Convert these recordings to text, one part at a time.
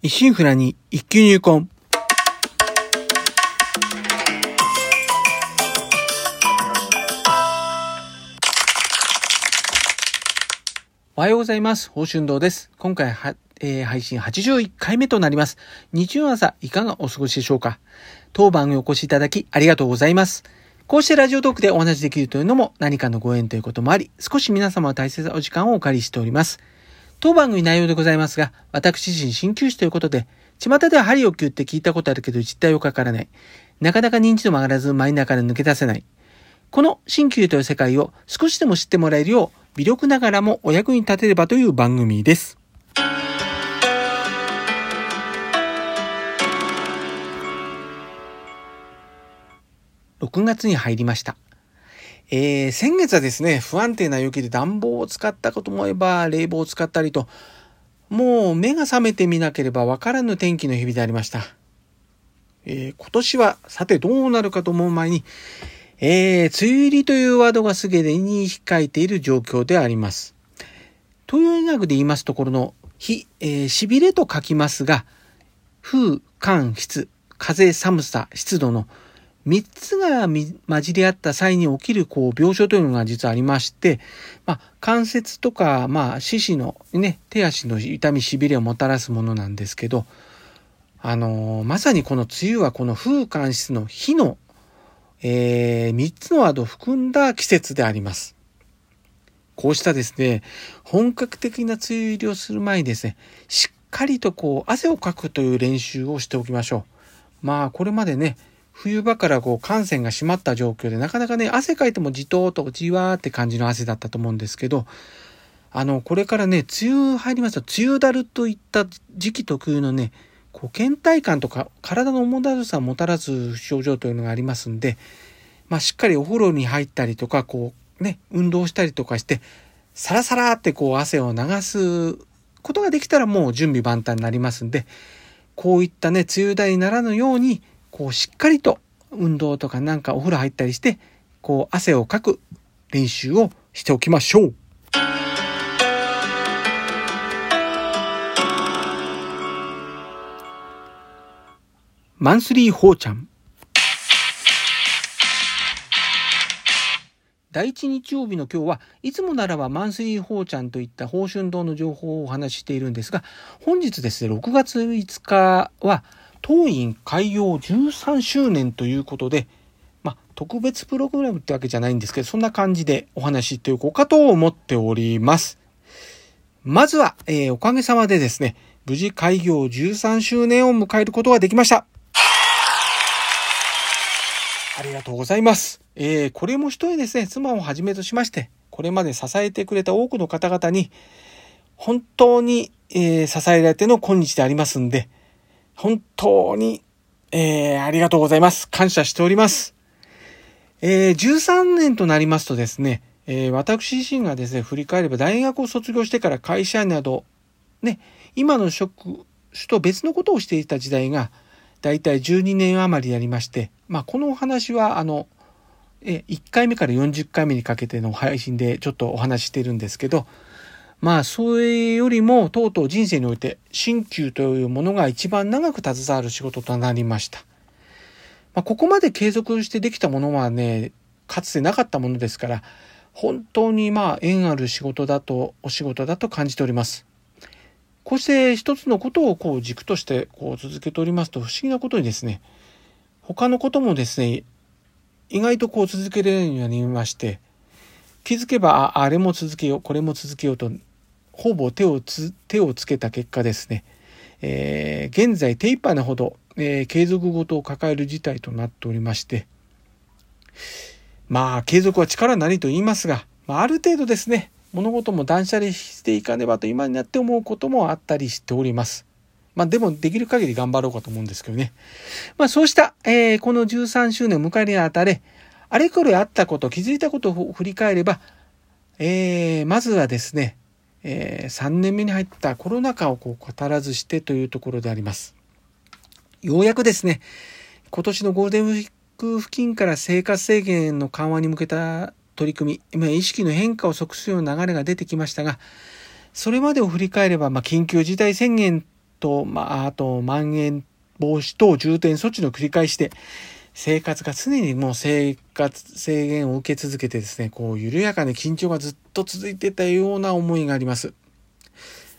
一心不乱に一級入魂。おはようございます。宝春堂です。今回は、えー配信81回目となります。日曜朝、いかがお過ごしでしょうか当番にお越しいただきありがとうございます。こうしてラジオトークでお話しできるというのも何かのご縁ということもあり、少し皆様の大切なお時間をお借りしております。当番組内容でございますが、私自身鍼灸師ということで、巷では針を灸って聞いたことあるけど実態をかからない。なかなか認知度も上がらずマイナーから抜け出せない。この鍼灸という世界を少しでも知ってもらえるよう、微力ながらもお役に立てればという番組です。6月に入りました。えー、先月はですね、不安定な雪で暖房を使ったこともえば、冷房を使ったりと、もう目が覚めてみなければわからぬ天気の日々でありました。えー今年は、さてどうなるかと思う前に、えー、梅雨入りというワードがすでに控えている状況であります。東洋医学で言いますところの、火、えー、痺れと書きますが、風、寒、湿、風、寒さ、湿度の3つが混じり合った際に起きるこう病症というのが実はありまして、まあ、関節とか、まあ、四肢のね、手足の痛み、痺れをもたらすものなんですけど、あのーまさにこの梅雨はこの風寒湿の火の、えー、3つのワードを含んだ季節であります。こうしたですね、本格的な梅雨入りをする前にですね、しっかりとこう汗をかくという練習をしておきましょう。まあこれまでね、冬場からこう汗腺が締まった状況でなかなかね、汗かいてもじとーとじわーって感じの汗だったと思うんですけど、あの、これからね、梅雨入りますと、梅雨だるといった時期特有のね、こう倦怠感とか体の重だるさをもたらす症状というのがありますんで、まあしっかりお風呂に入ったりとか、こうね、運動したりとかして、サラサラってこう汗を流すことができたらもう準備万端になりますんで、こういったね、梅雨だにならぬように、こうしっかりと運動とかなんかお風呂入ったりして、こう汗をかく練習をしておきましょう。マンスリーホーちゃん。第一日曜日の今日はいつもならばマンスリーホーちゃんといった宝春堂の情報をお話ししているんですが本日ですね6月5日は当院開業13周年ということでまあ特別プログラムってわけじゃないんですけどそんな感じでお話ししておこうかと思っております。まずは、えーおかげさまでですね無事開業13周年を迎えることができました。ありがとうございます。えー、これも一重ですね、妻をはじめとしまして、これまで支えてくれた多くの方々に、本当に、えー支えられての今日でありますんで、本当に、えーありがとうございます。感謝しております。えー13年となりますとですね、えー私自身がですね、振り返れば大学を卒業してから会社など、ね、今の職種と別のことをしていた時代が、だいたい12年余りやりまして、まあ、このお話は、あの、え、1回目から40回目にかけての配信でちょっとお話ししてるんですけど、まあ、それよりも、とうとう人生において、鍼灸というものが一番長く携わる仕事となりました。まあ、ここまで継続してできたものはね、かつてなかったものですから、本当にまあ、縁ある仕事だと、お仕事だと感じております。こうして一つのことをこう軸としてこう続けておりますと不思議なことにですね、他のこともですね、意外とこう続けられるようになりまして、気づけば、ああれも続けよう、これも続けようと、ほぼ手をつ、手をつけた結果ですね、えー現在手一杯なほど、えー継続ごとを抱える事態となっておりまして、まあ、継続は力なりと言いますが、まあ、ある程度ですね、物事も断捨離していかねばと今になって思うこともあったりしております。まあ、でもできる限り頑張ろうかと思うんですけどね。まあ、そうした、えーこの13周年を迎えるにあたれ、あれこれあったこと、気づいたことを振り返れば、えーまずはですね、え3年目に入ったコロナ禍をこう語らずしてというところであります。ようやくですね、今年のゴールデンウィーク付近から生活制限の緩和に向けた取り組み、まあ意識の変化を促するような流れが出てきましたが、それまでを振り返れば、まあ、緊急事態宣言と、まあ、あと、蔓延防止等重点措置の繰り返しで、生活が常にもう生活制限を受け続けてですね、こう、緩やかに緊張がずっと続いてたような思いがあります。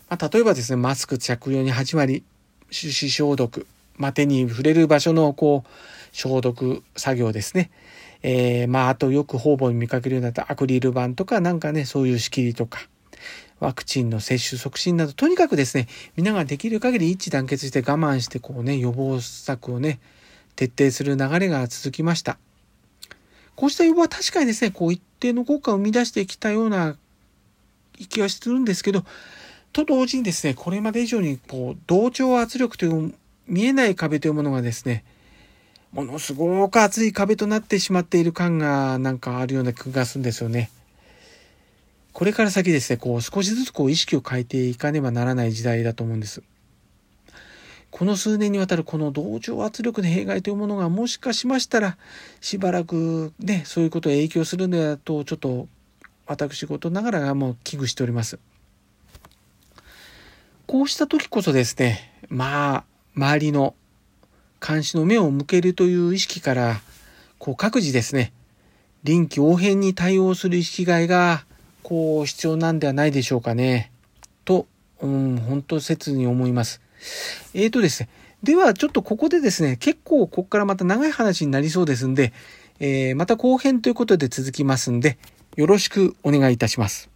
まあ、例えばですね、マスク着用に始まり、手指消毒、まあ、手に触れる場所のこう、消毒作業ですね。えー、まあ、あとよく方々に見かけるようになったアクリル板とかなんかね、そういう仕切りとか、ワクチンの接種促進など、とにかくですね、皆ができる限り一致団結して我慢して、こうね、予防策をね、徹底する流れが続きました。こうした予防は確かにですね、こう一定の効果を生み出してきたような気はするんですけど、と同時にですね、これまで以上にこう同調圧力という見えない壁というものがですね、ものすごく厚い壁となってしまっている感がなんかあるような気がするんですよね。これから先ですね、こう少しずつこう意識を変えていかねばならない時代だと思うんです。この数年にわたるこの同調圧力の弊害というものがもしかしましたらしばらくね、そういうことを影響するんだとちょっと私事ながらもう危惧しております。こうした時こそですね、まあ、周りの監視の目を向けるという意識から、こう各自ですね、臨機応変に対応する意識外が、こう必要なんではないでしょうかね。と、うん、本当切に思います。えーとですね、ではちょっとここでですね、結構ここからまた長い話になりそうですんで、えー、また後編ということで続きますんで、よろしくお願いいたします。